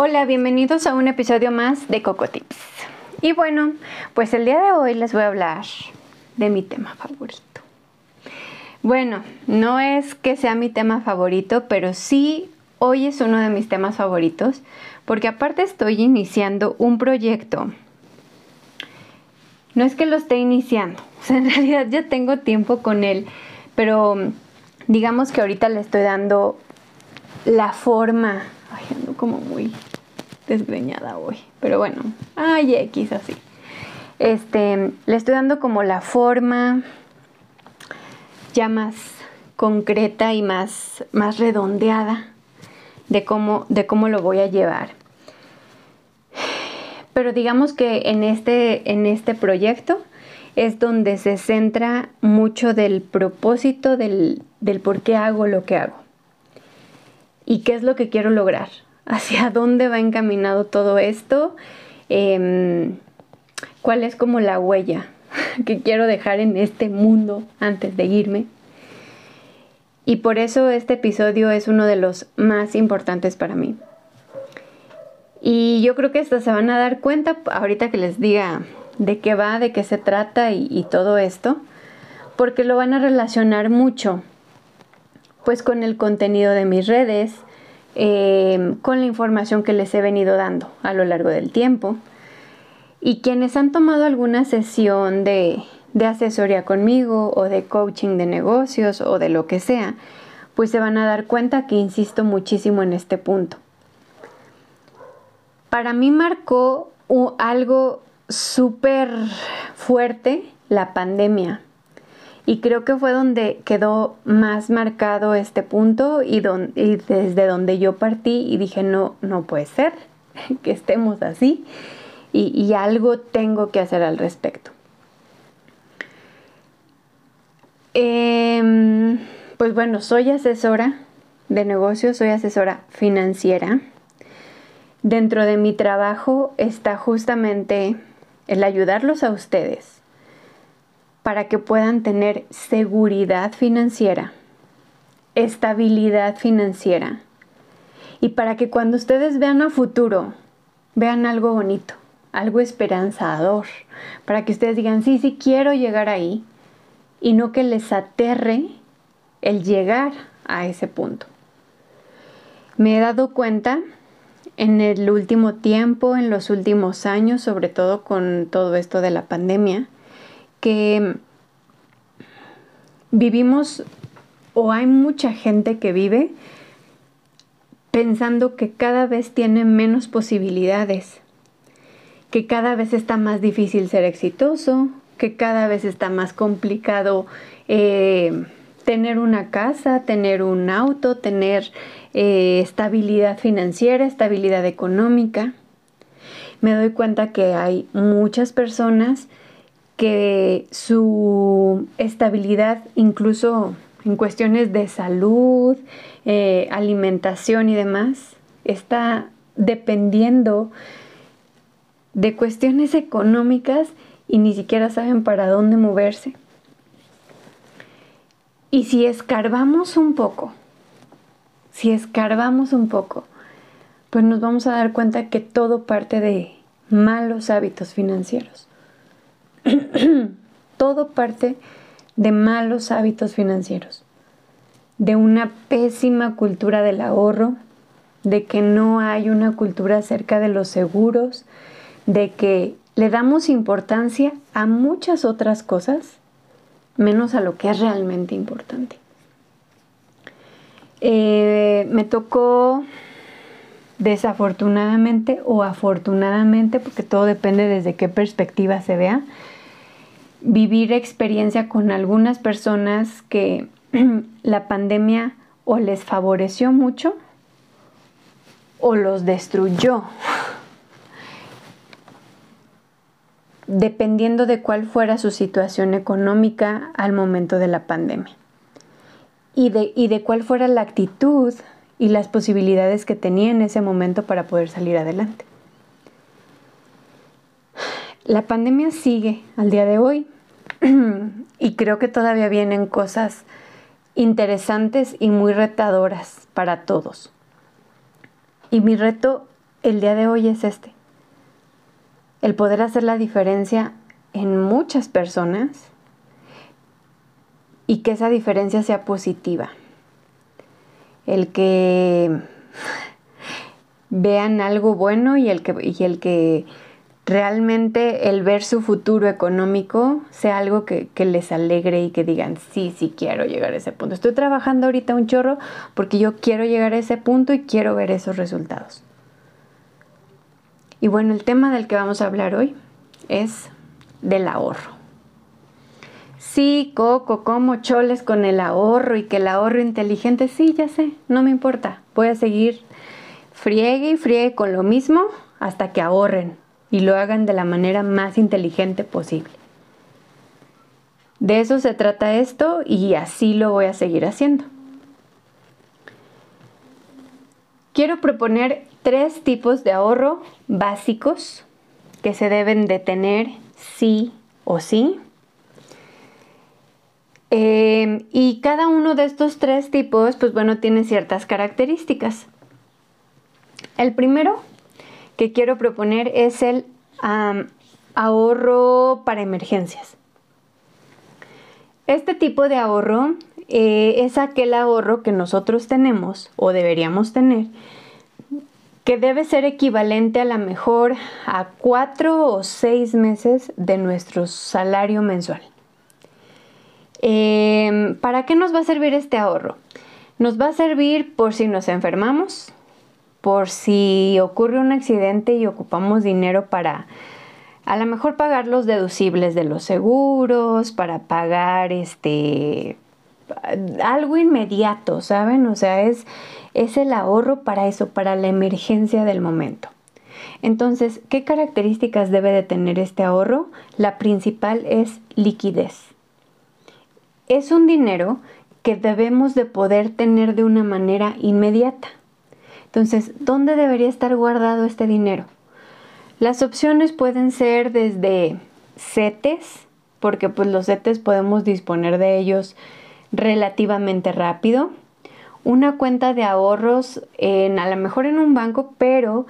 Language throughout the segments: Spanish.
Hola, bienvenidos a un episodio más de Coco Tips. Y bueno, pues el día de hoy les voy a hablar de mi tema favorito. Bueno, no es que sea mi tema favorito, pero sí hoy es uno de mis temas favoritos, porque aparte estoy iniciando un proyecto. No es que lo esté iniciando, o sea, en realidad ya tengo tiempo con él, pero digamos que ahorita le estoy dando la forma. Ay, ando como muy desgreñada hoy. Pero bueno, ay, X así. Este, le estoy dando como la forma ya más concreta y más, más redondeada de cómo, de cómo lo voy a llevar. Pero digamos que en este, en este proyecto es donde se centra mucho del propósito del, del por qué hago lo que hago y qué es lo que quiero lograr hacia dónde va encaminado todo esto, em, cuál es como la huella que quiero dejar en este mundo antes de irme. Y por eso este episodio es uno de los más importantes para mí. Y yo creo que hasta se van a dar cuenta ahorita que les diga de qué va, de qué se trata y, y todo esto, porque lo van a relacionar mucho pues con el contenido de mis redes, Em, con la información que les he venido dando a lo largo del tiempo. Y quienes han tomado alguna sesión de, de asesoría conmigo o de coaching de negocios o de lo que sea, pues se van a dar cuenta que insisto muchísimo en este punto. Para mí marcó algo súper fuerte la pandemia. Y creo que fue donde quedó más marcado este punto y, desde donde yo partí y dije, no, no puede ser que estemos así y, algo tengo que hacer al respecto. Em, pues bueno, soy asesora de negocios, soy asesora financiera. Dentro de mi trabajo está justamente el ayudarlos a ustedes para que puedan tener seguridad financiera, estabilidad financiera y para que cuando ustedes vean a futuro, vean algo bonito, algo esperanzador, para que ustedes digan, sí, sí, quiero llegar ahí y no que les aterre el llegar a ese punto. Me he dado cuenta en el último tiempo, en los últimos años, sobre todo con todo esto de la pandemia, que vivimos o hay mucha gente que vive pensando que cada vez tiene menos posibilidades, que cada vez está más difícil ser exitoso, que cada vez está más complicado eh, tener una casa, tener un auto, tener eh, estabilidad financiera, estabilidad económica. Me doy cuenta que hay muchas personas que su estabilidad, incluso en cuestiones de salud, eh, alimentación y demás, está dependiendo de cuestiones económicas y ni siquiera saben para dónde moverse. Y si escarbamos un poco, si escarbamos un poco, pues nos vamos a dar cuenta que todo parte de malos hábitos financieros. Todo parte de malos hábitos financieros, de una pésima cultura del ahorro, de que no hay una cultura acerca de los seguros, de que le damos importancia a muchas otras cosas, menos a lo que es realmente importante. Eh, me tocó desafortunadamente o afortunadamente, porque todo depende desde qué perspectiva se vea, vivir experiencia con algunas personas que la pandemia o les favoreció mucho o los destruyó. dependiendo de cuál fuera su situación económica al momento de la pandemia y de, y de cuál fuera la actitud y las posibilidades que tenía en ese momento para poder salir adelante. La pandemia sigue al día de hoy y creo que todavía vienen cosas interesantes y muy retadoras para todos. Y mi reto el día de hoy es este el poder hacer la diferencia en muchas personas y que esa diferencia sea positiva. El que vean algo bueno y el que, y el que realmente el ver su futuro económico sea algo que, que, les alegre y que digan, sí, sí quiero llegar a ese punto. Estoy trabajando ahorita un chorro porque yo quiero llegar a ese punto y quiero ver esos resultados. Y bueno, el tema del que vamos a hablar hoy es del ahorro. Sí, Coco, como choles con el ahorro y que el ahorro inteligente, sí, ya sé, no me importa. Voy a seguir friegue y friegue con lo mismo hasta que ahorren y lo hagan de la manera más inteligente posible. De eso se trata esto y así lo voy a seguir haciendo. Quiero proponer tres tipos de ahorro básicos que se deben de tener sí o sí. Em, y cada uno de estos tres tipos, pues bueno, tiene ciertas características. El primero que quiero proponer es el ahorro para emergencias. Este tipo de ahorro eh, es aquel ahorro que nosotros tenemos o deberíamos tener que debe ser equivalente a la mejor a cuatro o seis meses de nuestro salario mensual. Em, ¿Para qué nos va a servir este ahorro? Nos va a servir por si nos enfermamos, por si ocurre un accidente y ocupamos dinero para a lo mejor pagar los deducibles de los seguros, para pagar este algo inmediato, ¿saben? O sea, es, es el ahorro para eso, para la emergencia del momento. Entonces, ¿qué características debe de tener este ahorro? La principal es liquidez. Es un dinero que debemos de poder tener de una manera inmediata. Entonces, ¿dónde debería estar guardado este dinero? Las opciones pueden ser desde CETES, porque pues los CETES podemos disponer de ellos relativamente rápido. Una cuenta de ahorros, en, a lo mejor en un banco, pero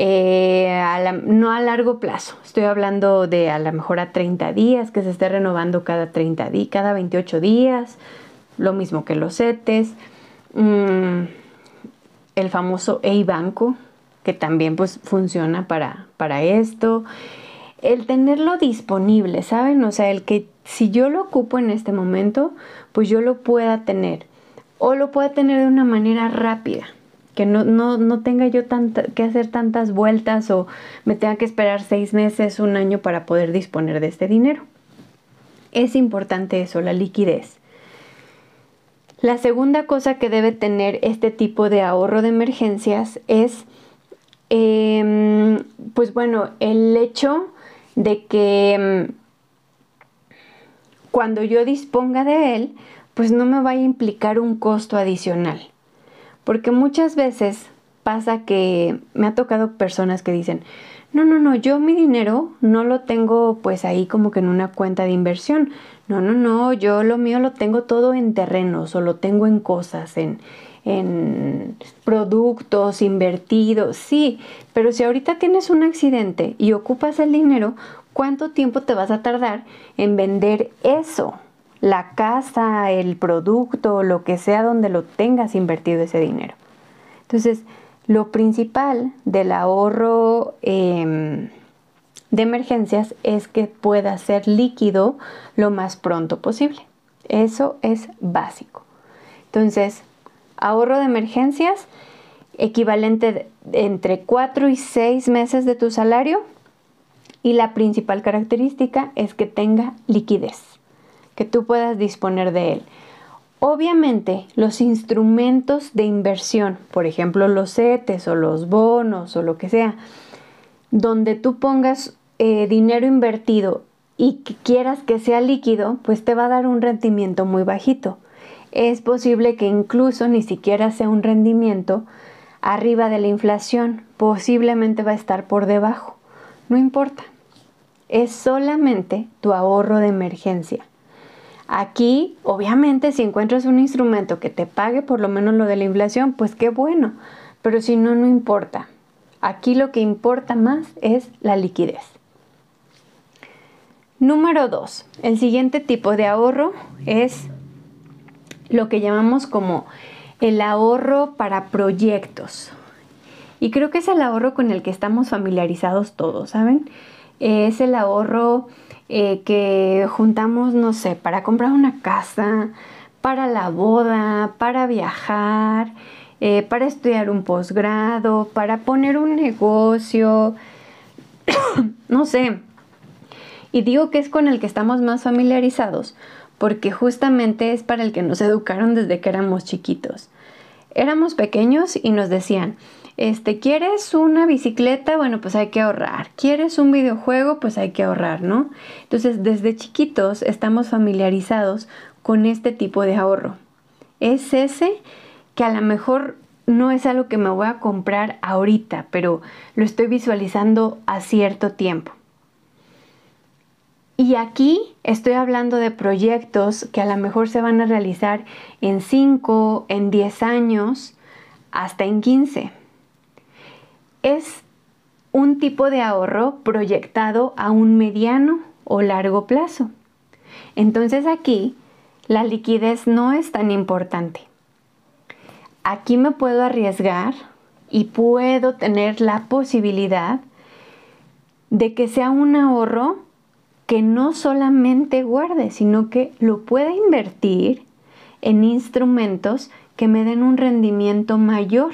eh, no a largo plazo. Estoy hablando de a lo mejor a 30 días, que se esté renovando cada 30 días, cada 28 días. Lo mismo que los CETES. Mm, el famoso e-banco, que también pues funciona para, para esto. El tenerlo disponible, ¿saben? O sea, el que si yo lo ocupo en este momento, pues yo lo pueda tener. O lo pueda tener de una manera rápida, que no, no, tenga yo que hacer tantas vueltas o me tenga que esperar seis meses, un año para poder disponer de este dinero. Es importante eso, la liquidez. La segunda cosa que debe tener este tipo de ahorro de emergencias es, em, pues bueno, el hecho de que em, cuando yo disponga de él, pues no me vaya a implicar un costo adicional. Porque muchas veces pasa que me ha tocado personas que dicen, no, no, no, yo mi dinero no lo tengo pues ahí como que en una cuenta de inversión. No, no, no, yo lo mío lo tengo todo en terrenos o lo tengo en cosas, en, en productos invertidos. Sí, pero si ahorita tienes un accidente y ocupas el dinero, ¿cuánto tiempo te vas a tardar en vender eso? La casa, el producto, lo que sea donde lo tengas invertido ese dinero. Entonces, lo principal del ahorro em, de emergencias es que pueda ser líquido lo más pronto posible. Eso es básico. Entonces, ahorro de emergencias equivalente entre 4 y 6 meses de tu salario y la principal característica es que tenga liquidez, que tú puedas disponer de él. Obviamente, los instrumentos de inversión, por ejemplo los CETES o los bonos o lo que sea, donde tú pongas eh, dinero invertido y quieras que sea líquido, pues te va a dar un rendimiento muy bajito. Es posible que incluso ni siquiera sea un rendimiento arriba de la inflación, posiblemente va a estar por debajo. No importa, es solamente tu ahorro de emergencia. Aquí, obviamente, si encuentras un instrumento que te pague por lo menos lo de la inflación, pues qué bueno, pero si no, no importa. Aquí lo que importa más es la liquidez. Número 2. El siguiente tipo de ahorro es lo que llamamos como el ahorro para proyectos. Y creo que es el ahorro con el que estamos familiarizados todos, ¿saben? Es el ahorro eh, que juntamos, no sé, para comprar una casa, para la boda, para viajar, eh, para estudiar un posgrado, para poner un negocio, no sé. Y digo que es con el que estamos más familiarizados, porque justamente es para el que nos educaron desde que éramos chiquitos. Éramos pequeños y nos decían, este, ¿quieres una bicicleta? Bueno, pues hay que ahorrar. ¿Quieres un videojuego? Pues hay que ahorrar, ¿no? Entonces, desde chiquitos estamos familiarizados con este tipo de ahorro. Es ese que a lo mejor no es algo que me voy a comprar ahorita, pero lo estoy visualizando a cierto tiempo. Y aquí estoy hablando de proyectos que a lo mejor se van a realizar en 5, en 10 años, hasta en 15 es un tipo de ahorro proyectado a un mediano o largo plazo. Entonces aquí la liquidez no es tan importante. Aquí me puedo arriesgar y puedo tener la posibilidad de que sea un ahorro que no solamente guarde, sino que lo pueda invertir en instrumentos que me den un rendimiento mayor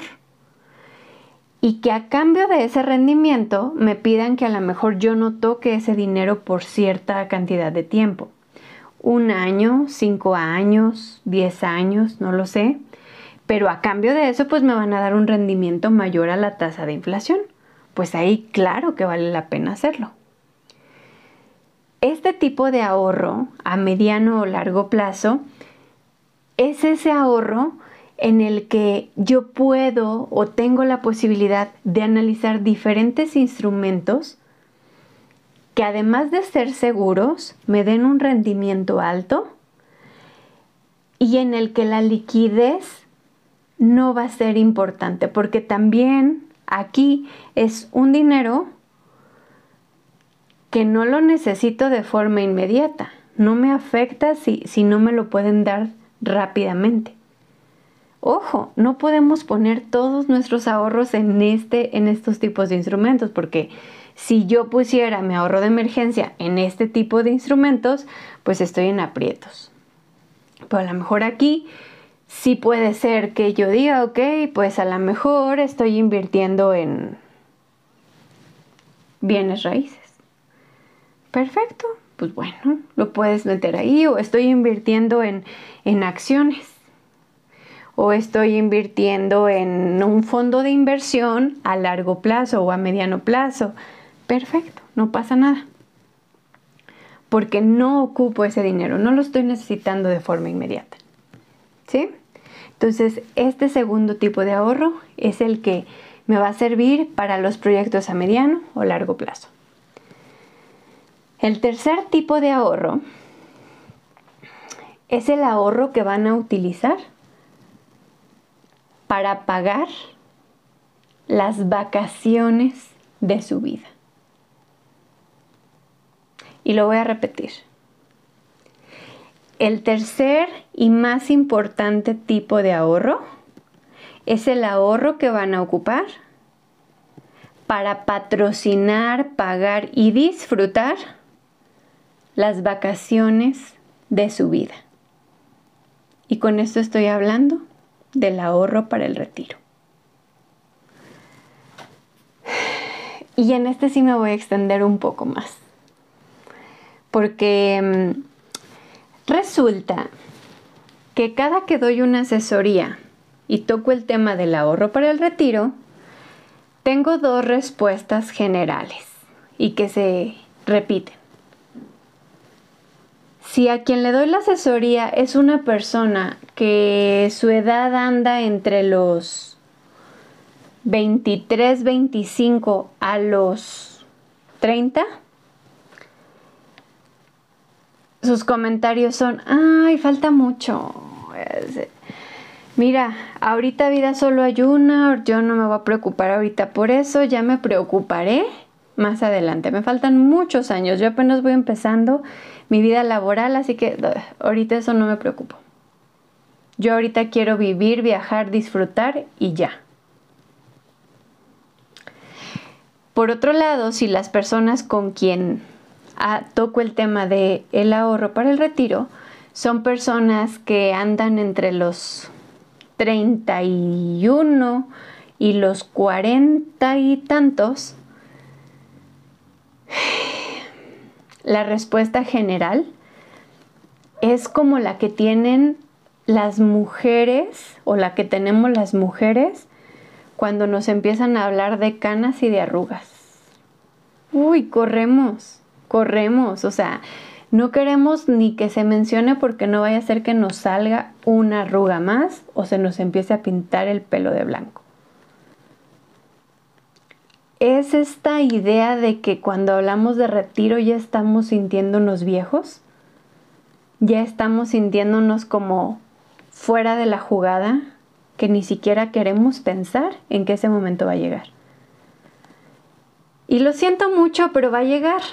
y que a cambio de ese rendimiento me pidan que a lo mejor yo no toque ese dinero por cierta cantidad de tiempo. Un año, cinco años, diez años, no lo sé. Pero a cambio de eso pues me van a dar un rendimiento mayor a la tasa de inflación. Pues ahí claro que vale la pena hacerlo. Este tipo de ahorro a mediano o largo plazo es ese ahorro en el que yo puedo o tengo la posibilidad de analizar diferentes instrumentos que además de ser seguros, me den un rendimiento alto y en el que la liquidez no va a ser importante, porque también aquí es un dinero que no lo necesito de forma inmediata, no me afecta si, si no me lo pueden dar rápidamente. Ojo, no podemos poner todos nuestros ahorros en, este, en estos tipos de instrumentos, porque si yo pusiera mi ahorro de emergencia en este tipo de instrumentos, pues estoy en aprietos. Pero a lo mejor aquí sí puede ser que yo diga, ok, pues a lo mejor estoy invirtiendo en bienes raíces. Perfecto, pues bueno, lo puedes meter ahí o estoy invirtiendo en, en acciones o estoy invirtiendo en un fondo de inversión a largo plazo o a mediano plazo. Perfecto, no pasa nada. Porque no ocupo ese dinero, no lo estoy necesitando de forma inmediata. ¿Sí? Entonces, este segundo tipo de ahorro es el que me va a servir para los proyectos a mediano o largo plazo. El tercer tipo de ahorro es el ahorro que van a utilizar para pagar las vacaciones de su vida. Y lo voy a repetir. El tercer y más importante tipo de ahorro es el ahorro que van a ocupar para patrocinar, pagar y disfrutar las vacaciones de su vida. Y con esto estoy hablando del ahorro para el retiro. Y en este sí me voy a extender un poco más. Porque mm, resulta que cada que doy una asesoría y toco el tema del ahorro para el retiro, tengo dos respuestas generales y que se repiten. Si a quien le doy la asesoría es una persona que su edad anda entre los 23, 25 a los 30, sus comentarios son, ay, falta mucho. Mira, ahorita vida solo hay una, yo no me voy a preocupar ahorita por eso, ya me preocuparé más adelante. Me faltan muchos años, yo apenas voy empezando mi vida laboral, así que ahorita eso no me preocupo. Yo ahorita quiero vivir, viajar, disfrutar y ya. Por otro lado, si las personas con quien ah, toco el tema de el ahorro para el retiro son personas que andan entre los 31 y los 40 y tantos, la respuesta general es como la que tienen las mujeres o la que tenemos las mujeres cuando nos empiezan a hablar de canas y de arrugas. Uy, corremos, corremos, o sea, no queremos ni que se mencione porque no vaya a ser que nos salga una arruga más o se nos empiece a pintar el pelo de blanco. Es esta idea de que cuando hablamos de retiro ya estamos sintiéndonos viejos, ya estamos sintiéndonos como fuera de la jugada, que ni siquiera queremos pensar en que ese momento va a llegar. Y lo siento mucho, pero va a llegar.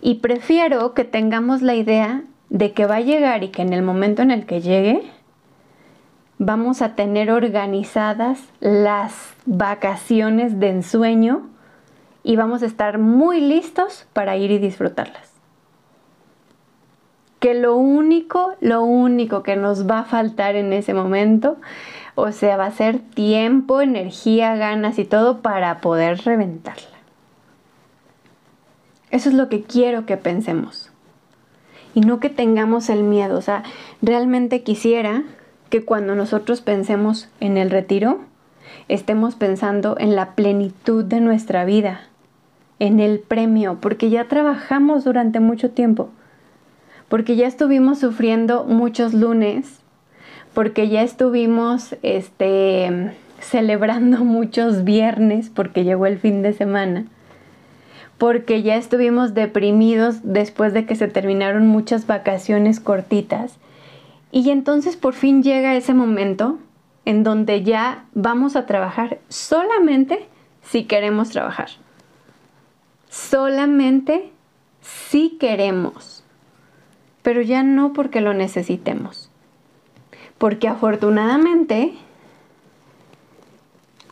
Y prefiero que tengamos la idea de que va a llegar y que en el momento en el que llegue, vamos a tener organizadas las vacaciones de ensueño y vamos a estar muy listos para ir y disfrutarlas. Que lo único, lo único que nos va a faltar en ese momento, o sea, va a ser tiempo, energía, ganas y todo para poder reventarla. Eso es lo que quiero que pensemos. Y no que tengamos el miedo. O sea, realmente quisiera que cuando nosotros pensemos en el retiro, estemos pensando en la plenitud de nuestra vida, en el premio, porque ya trabajamos durante mucho tiempo, porque ya estuvimos sufriendo muchos lunes, porque ya estuvimos este, celebrando muchos viernes, porque llegó el fin de semana porque ya estuvimos deprimidos después de que se terminaron muchas vacaciones cortitas. Y entonces por fin llega ese momento en donde ya vamos a trabajar solamente si queremos trabajar. Solamente si queremos. Pero ya no porque lo necesitemos. Porque afortunadamente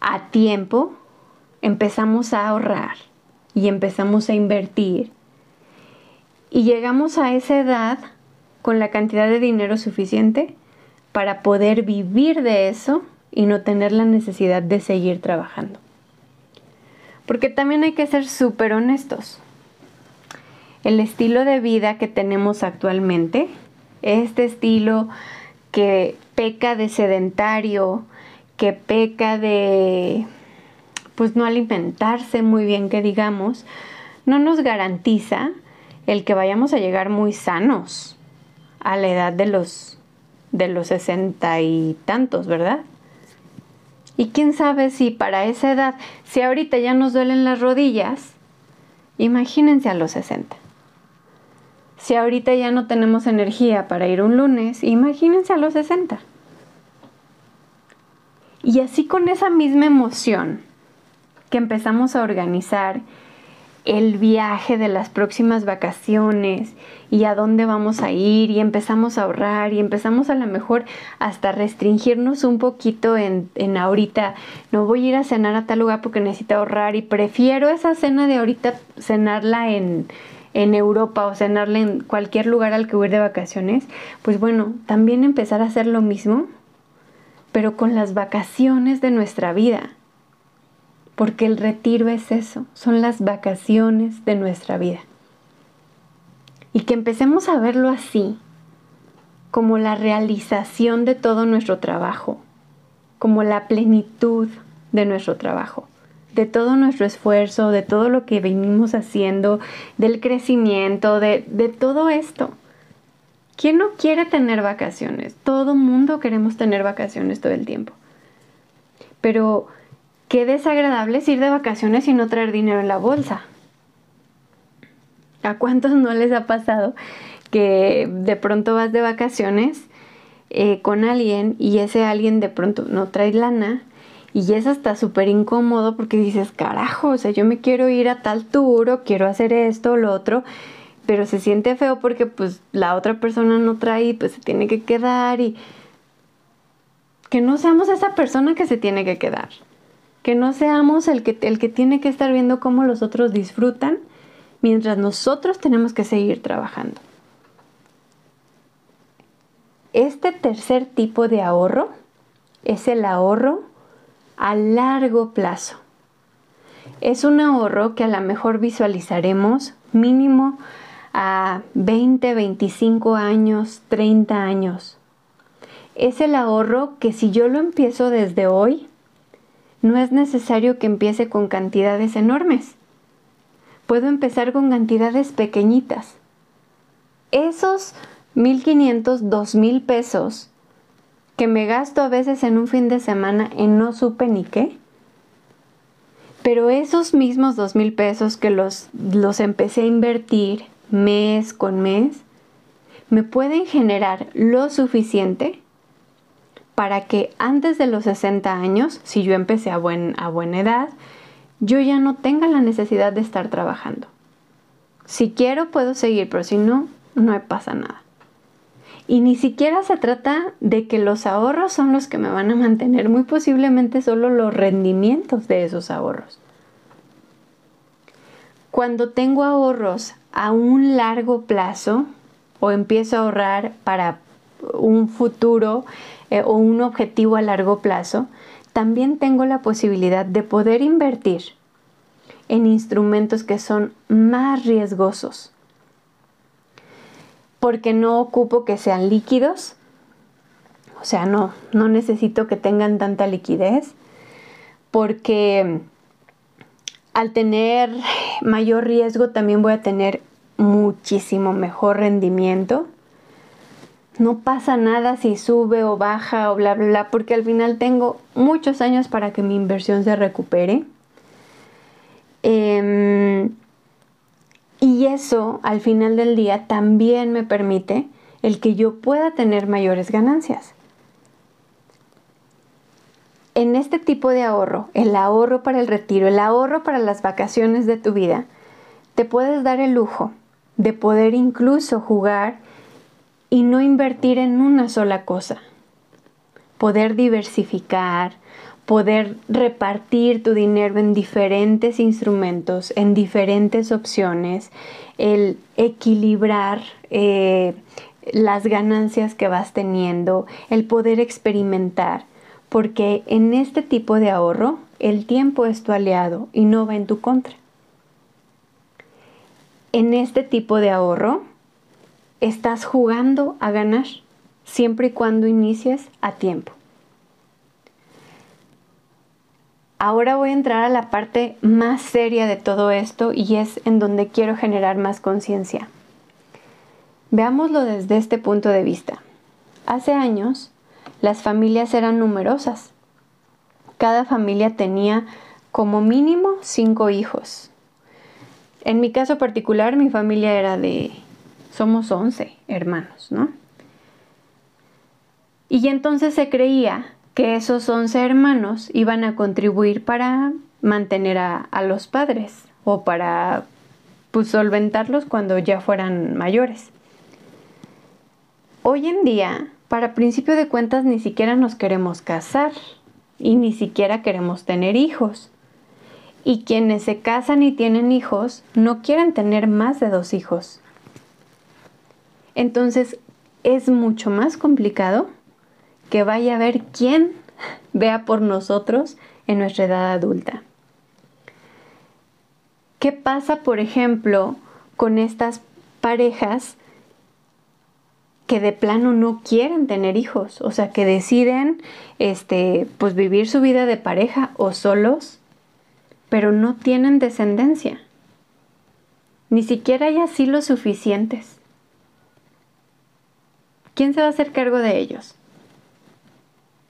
a tiempo empezamos a ahorrar y empezamos a invertir. Y llegamos a esa edad con la cantidad de dinero suficiente para poder vivir de eso y no tener la necesidad de seguir trabajando. Porque también hay que ser súper honestos. El estilo de vida que tenemos actualmente, este estilo que peca de sedentario, que peca de pues no alimentarse muy bien, que digamos, no nos garantiza el que vayamos a llegar muy sanos a la edad de los de los sesenta y tantos, ¿verdad? Y quién sabe si para esa edad, si ahorita ya nos duelen las rodillas, imagínense a los 60. Si ahorita ya no tenemos energía para ir un lunes, imagínense a los 60. Y así con esa misma emoción, que empezamos a organizar el viaje de las próximas vacaciones y a dónde vamos a ir y empezamos a ahorrar y empezamos a lo mejor hasta restringirnos un poquito en, en, ahorita, no voy a ir a cenar a tal lugar porque necesito ahorrar y prefiero esa cena de ahorita cenarla en, en Europa o cenarla en cualquier lugar al que voy de vacaciones, pues bueno, también empezar a hacer lo mismo, pero con las vacaciones de nuestra vida porque el retiro es eso, son las vacaciones de nuestra vida. Y que empecemos a verlo así, como la realización de todo nuestro trabajo, como la plenitud de nuestro trabajo, de todo nuestro esfuerzo, de todo lo que venimos haciendo, del crecimiento, de, de todo esto. ¿Quién no quiere tener vacaciones? Todo mundo queremos tener vacaciones todo el tiempo. Pero qué desagradable es ir de vacaciones y no traer dinero en la bolsa. ¿A cuántos no les ha pasado que de pronto vas de vacaciones eh, con alguien y ese alguien de pronto no trae lana y es hasta súper incómodo porque dices, carajo, o sea, yo me quiero ir a tal tour o quiero hacer esto o lo otro, pero se siente feo porque pues la otra persona no trae y pues se tiene que quedar y que no seamos esa persona que se tiene que quedar, que no seamos el que, el que tiene que estar viendo cómo los otros disfrutan mientras nosotros tenemos que seguir trabajando. Este tercer tipo de ahorro es el ahorro a largo plazo. Es un ahorro que a lo mejor visualizaremos mínimo a 20, 25 años, 30 años. Es el ahorro que si yo lo empiezo desde hoy, no es necesario que empiece con cantidades enormes. Puedo empezar con cantidades pequeñitas. Esos 1.500, 2.000 pesos que me gasto a veces en un fin de semana en no supe ni qué. Pero esos mismos 2.000 pesos que los, los empecé a invertir mes con mes, me pueden generar lo suficiente para que antes de los 60 años, si yo empecé a, buen, a buena edad, yo ya no tenga la necesidad de estar trabajando. Si quiero puedo seguir, pero si no, no pasa nada. Y ni siquiera se trata de que los ahorros son los que me van a mantener, muy posiblemente solo los rendimientos de esos ahorros. Cuando tengo ahorros a un largo plazo o empiezo a ahorrar para un futuro eh, o un objetivo a largo plazo, también tengo la posibilidad de poder invertir en instrumentos que son más riesgosos. Porque no ocupo que sean líquidos, o sea, no, no necesito que tengan tanta liquidez, porque al tener mayor riesgo también voy a tener muchísimo mejor rendimiento. No pasa nada si sube o baja o bla, bla, bla, porque al final tengo muchos años para que mi inversión se recupere. Em, y eso al final del día también me permite el que yo pueda tener mayores ganancias. En este tipo de ahorro, el ahorro para el retiro, el ahorro para las vacaciones de tu vida, te puedes dar el lujo de poder incluso jugar y no invertir en una sola cosa. Poder diversificar, poder repartir tu dinero en diferentes instrumentos, en diferentes opciones, el equilibrar eh, las ganancias que vas teniendo, el poder experimentar, porque en este tipo de ahorro el tiempo es tu aliado y no va en tu contra. En este tipo de ahorro estás jugando a ganar siempre y cuando inicies a tiempo. Ahora voy a entrar a la parte más seria de todo esto y es en donde quiero generar más conciencia. Veámoslo desde este punto de vista. Hace años, las familias eran numerosas. Cada familia tenía como mínimo cinco hijos. En mi caso particular, mi familia era de, somos once hermanos, ¿no? Y entonces se creía que esos 11 hermanos iban a contribuir para mantener a, los padres o para pues, solventarlos cuando ya fueran mayores. Hoy en día, para principio de cuentas, ni siquiera nos queremos casar y ni siquiera queremos tener hijos. Y quienes se casan y tienen hijos no quieren tener más de dos hijos. Entonces es mucho más complicado que vaya a ver quién vea por nosotros en nuestra edad adulta. ¿Qué pasa, por ejemplo, con estas parejas que de plano no quieren tener hijos, o sea, que deciden este pues vivir su vida de pareja o solos, pero no tienen descendencia. Ni siquiera hay así lo suficientes. ¿Quién se va a hacer cargo de ellos?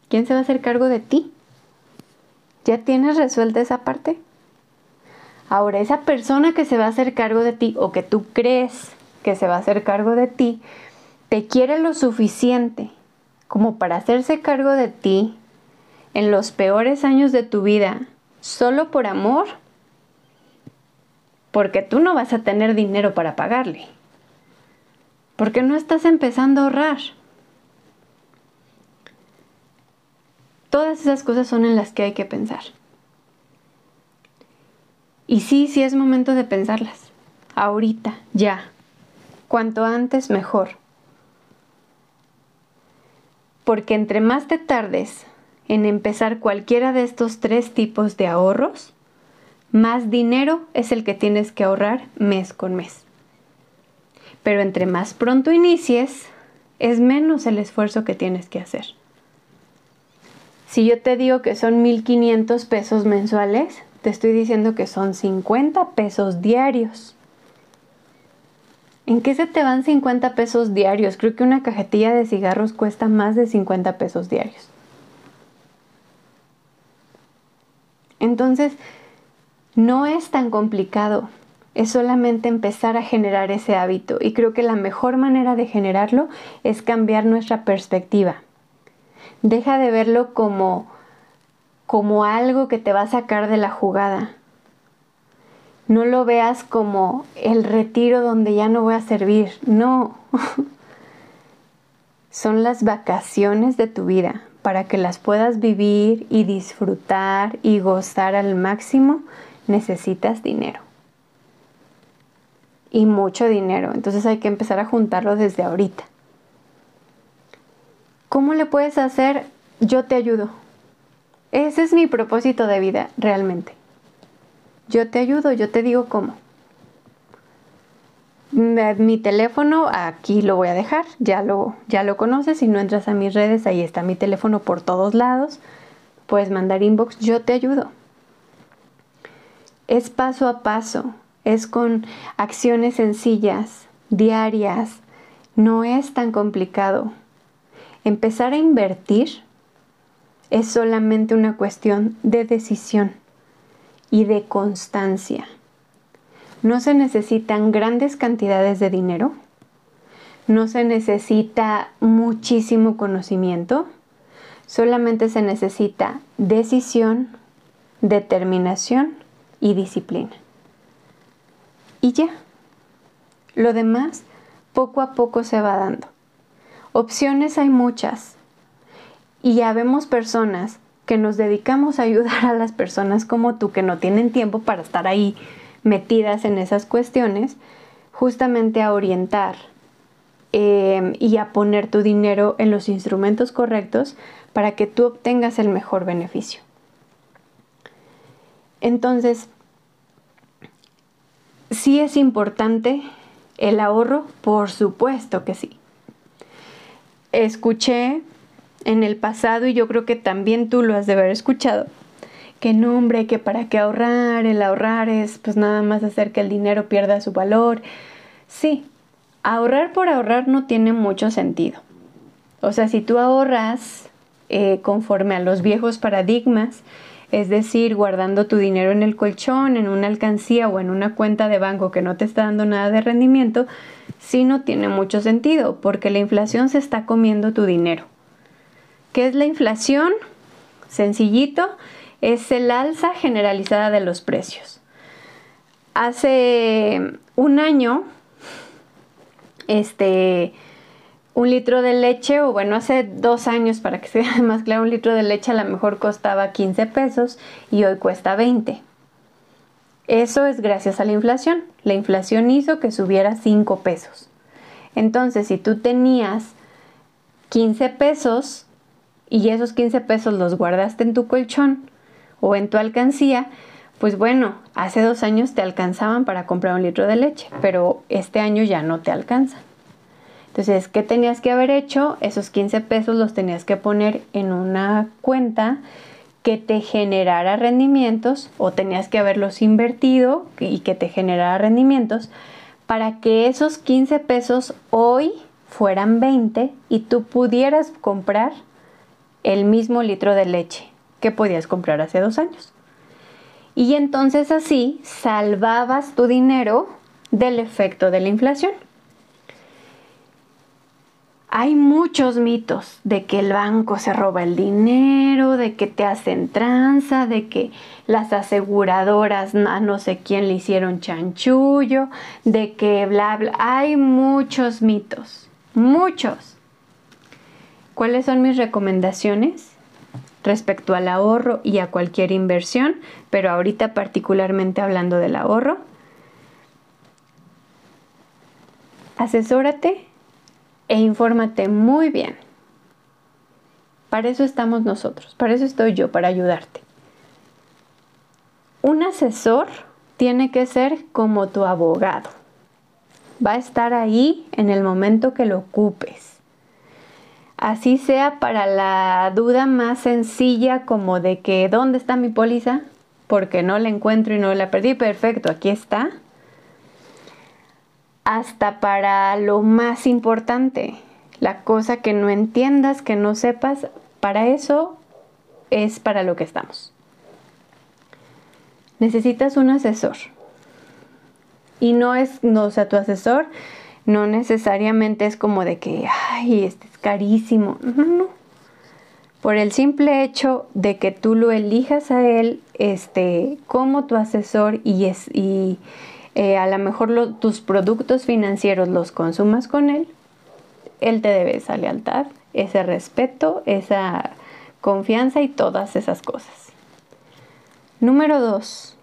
¿Quién se va a hacer cargo de ti? ¿Ya tienes resuelta esa parte? Ahora, esa persona que se va a hacer cargo de ti o que tú crees que se va a hacer cargo de ti, te quiere lo suficiente como para hacerse cargo de ti en los peores años de tu vida solo por amor, porque tú no vas a tener dinero para pagarle, porque no estás empezando a ahorrar. Todas esas cosas son en las que hay que pensar. Y sí, sí es momento de pensarlas. Ahorita, ya. Cuanto antes, mejor. Porque entre más te tardes en empezar cualquiera de estos tres tipos de ahorros, más dinero es el que tienes que ahorrar mes con mes. Pero entre más pronto inicies, es menos el esfuerzo que tienes que hacer. Si yo te digo que son 1.500 pesos mensuales, te estoy diciendo que son 50 pesos diarios. ¿En qué se te van 50 pesos diarios? Creo que una cajetilla de cigarros cuesta más de 50 pesos diarios. Entonces, no es tan complicado, es solamente empezar a generar ese hábito y creo que la mejor manera de generarlo es cambiar nuestra perspectiva. Deja de verlo como como algo que te va a sacar de la jugada. No lo veas como el retiro donde ya no voy a servir. No. Son las vacaciones de tu vida para que las puedas vivir y disfrutar y gozar al máximo. Necesitas dinero. Y mucho dinero. Entonces hay que empezar a juntarlo desde ahorita. ¿Cómo le puedes hacer? Yo te ayudo. Ese es mi propósito de vida, realmente. Yo te ayudo, yo te digo cómo. Mi teléfono aquí lo voy a dejar, ya lo, ya lo conoces, si no entras a mis redes, ahí está mi teléfono por todos lados, puedes mandar inbox, yo te ayudo. Es paso a paso, es con acciones sencillas, diarias, no es tan complicado. Empezar a invertir es solamente una cuestión de decisión y de constancia. No se necesitan grandes cantidades de dinero, no se necesita muchísimo conocimiento, solamente se necesita decisión, determinación y disciplina. Y ya, lo demás poco a poco se va dando. Opciones hay muchas, y ya vemos personas que nos dedicamos a ayudar a las personas como tú que no tienen tiempo para estar ahí metidas en esas cuestiones, justamente a orientar em, y a poner tu dinero en los instrumentos correctos para que tú obtengas el mejor beneficio. Entonces, sí es importante el ahorro, por supuesto que sí. Escuché en el pasado y yo creo que también tú lo has de haber escuchado. Que no, hombre, que para qué ahorrar, el ahorrar es pues nada más hacer que el dinero pierda su valor. Sí, ahorrar por ahorrar no tiene mucho sentido. O sea, si tú ahorras eh, conforme a los viejos paradigmas, es decir, guardando tu dinero en el colchón, en una alcancía o en una cuenta de banco que no te está dando nada de rendimiento, sí no tiene mucho sentido, porque la inflación se está comiendo tu dinero. ¿Qué es la inflación? Sencillito, es el alza generalizada de los precios. Hace un año, este, un litro de leche, o bueno, hace dos años, para que sea más claro, un litro de leche a lo mejor costaba 15 pesos y hoy cuesta 20. Eso es gracias a la inflación. La inflación hizo que subiera 5 pesos. Entonces, si tú tenías 15 pesos, y esos 15 pesos los guardaste en tu colchón o en tu alcancía, pues bueno, hace dos años te alcanzaban para comprar un litro de leche, pero este año ya no te alcanza. Entonces, ¿qué tenías que haber hecho? Esos 15 pesos los tenías que poner en una cuenta que te generara rendimientos o tenías que haberlos invertido y que te generara rendimientos para que esos 15 pesos hoy fueran 20 y tú pudieras comprar el mismo litro de leche que podías comprar hace dos años. Y entonces así salvabas tu dinero del efecto de la inflación. Hay muchos mitos de que el banco se roba el dinero, de que te hacen tranza, de que las aseguradoras a no sé quién le hicieron chanchullo, de que bla bla. Hay muchos mitos, muchos. ¿Cuáles son mis recomendaciones? respecto al ahorro y a cualquier inversión, pero ahorita particularmente hablando del ahorro. Asesórate e infórmate muy bien. Para eso estamos nosotros, para eso estoy yo, para ayudarte. Un asesor tiene que ser como tu abogado. Va a estar ahí en el momento que lo ocupes. Así sea para la duda más sencilla como de que ¿dónde está mi póliza? Porque no la encuentro y no la perdí. Perfecto, aquí está hasta para lo más importante, la cosa que no entiendas, que no sepas, para eso es para lo que estamos. Necesitas un asesor. Y no es, no, o sea, tu asesor no necesariamente es como de que, ay, este es carísimo. No, no. Por el simple hecho de que tú lo elijas a él este, como tu asesor y, es, y, eh, a lo mejor tus productos financieros los consumas con él, él te debe esa lealtad, ese respeto, esa confianza y todas esas cosas. Número dos,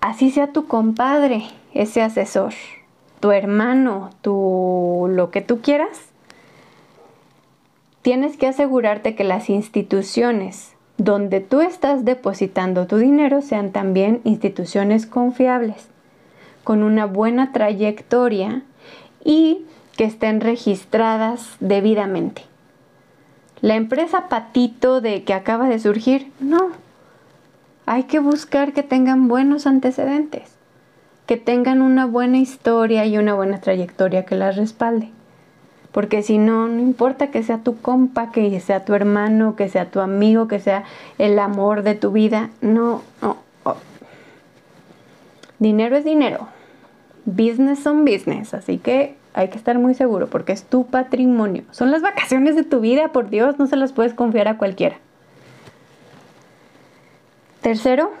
así sea tu compadre, ese asesor, tu hermano, tu lo que tú quieras, tienes que asegurarte que las instituciones donde tú estás depositando tu dinero sean también instituciones confiables, con una buena trayectoria y que estén registradas debidamente. La empresa patito de que acaba de surgir, no. Hay que buscar que tengan buenos antecedentes, que tengan una buena historia y una buena trayectoria que las respalde. Porque si no, no importa que sea tu compa, que sea tu hermano, que sea tu amigo, que sea el amor de tu vida, no, no. Oh. Dinero es dinero. Business son business. Así que hay que estar muy seguro porque es tu patrimonio. Son las vacaciones de tu vida, por Dios, no se las puedes confiar a cualquiera. Tercero,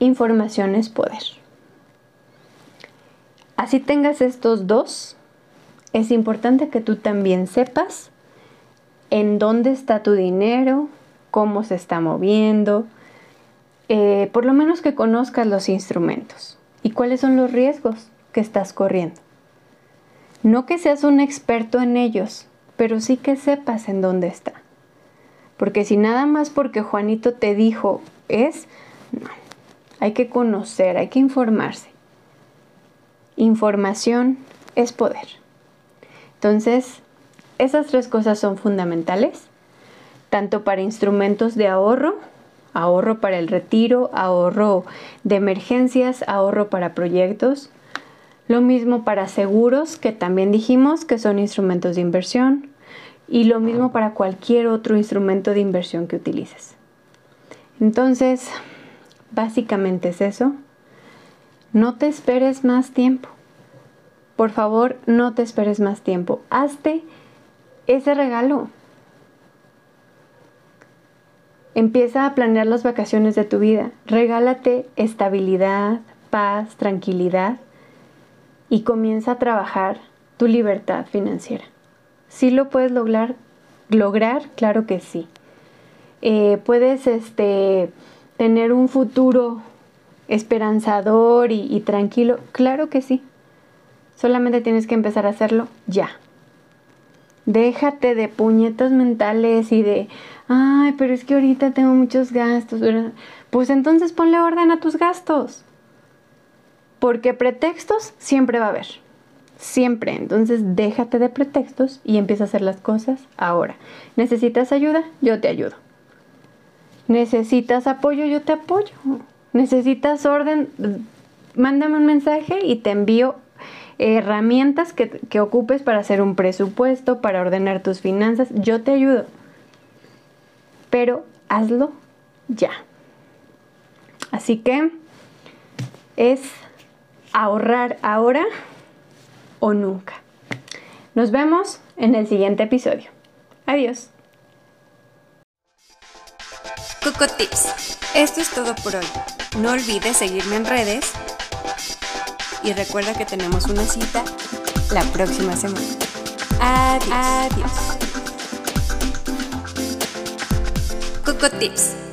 información es poder. Así tengas estos dos, es importante que tú también sepas en dónde está tu dinero, cómo se está moviendo, eh, por lo menos que conozcas los instrumentos y cuáles son los riesgos que estás corriendo. No que seas un experto en ellos, pero sí que sepas en dónde está. Porque si nada más porque Juanito te dijo es, no, hay que conocer, hay que informarse. Información es poder. Entonces, esas tres cosas son fundamentales, tanto para instrumentos de ahorro, ahorro para el retiro, ahorro de emergencias, ahorro para proyectos. Lo mismo para seguros, que también dijimos que son instrumentos de inversión. Y lo mismo para cualquier otro instrumento de inversión que utilices. Entonces, básicamente es eso. No te esperes más tiempo. Por favor, no te esperes más tiempo. Hazte ese regalo. Empieza a planear las vacaciones de tu vida. Regálate estabilidad, paz, tranquilidad y comienza a trabajar tu libertad financiera. ¿Sí lo puedes lograr? ¿Lograr? Claro que sí. Eh, puedes este, tener un futuro esperanzador y tranquilo. Claro que sí. Solamente tienes que empezar a hacerlo ya. Déjate de puñetas mentales y de, ay, pero es que ahorita tengo muchos gastos. Pues entonces ponle orden a tus gastos. Porque pretextos siempre va a haber. Siempre. Entonces déjate de pretextos y empieza a hacer las cosas ahora. ¿Necesitas ayuda? Yo te ayudo. ¿Necesitas apoyo? Yo te apoyo. ¿Necesitas orden? Mándame un mensaje y te envío herramientas que, ocupes para hacer un presupuesto, para ordenar tus finanzas. Yo te ayudo. Pero hazlo ya. Así que es ahorrar ahora o nunca. Nos vemos en el siguiente episodio. Adiós. Coco Tips. Esto es todo por hoy. No olvides seguirme en redes y recuerda que tenemos una cita la próxima semana. Adiós. Adiós. Tips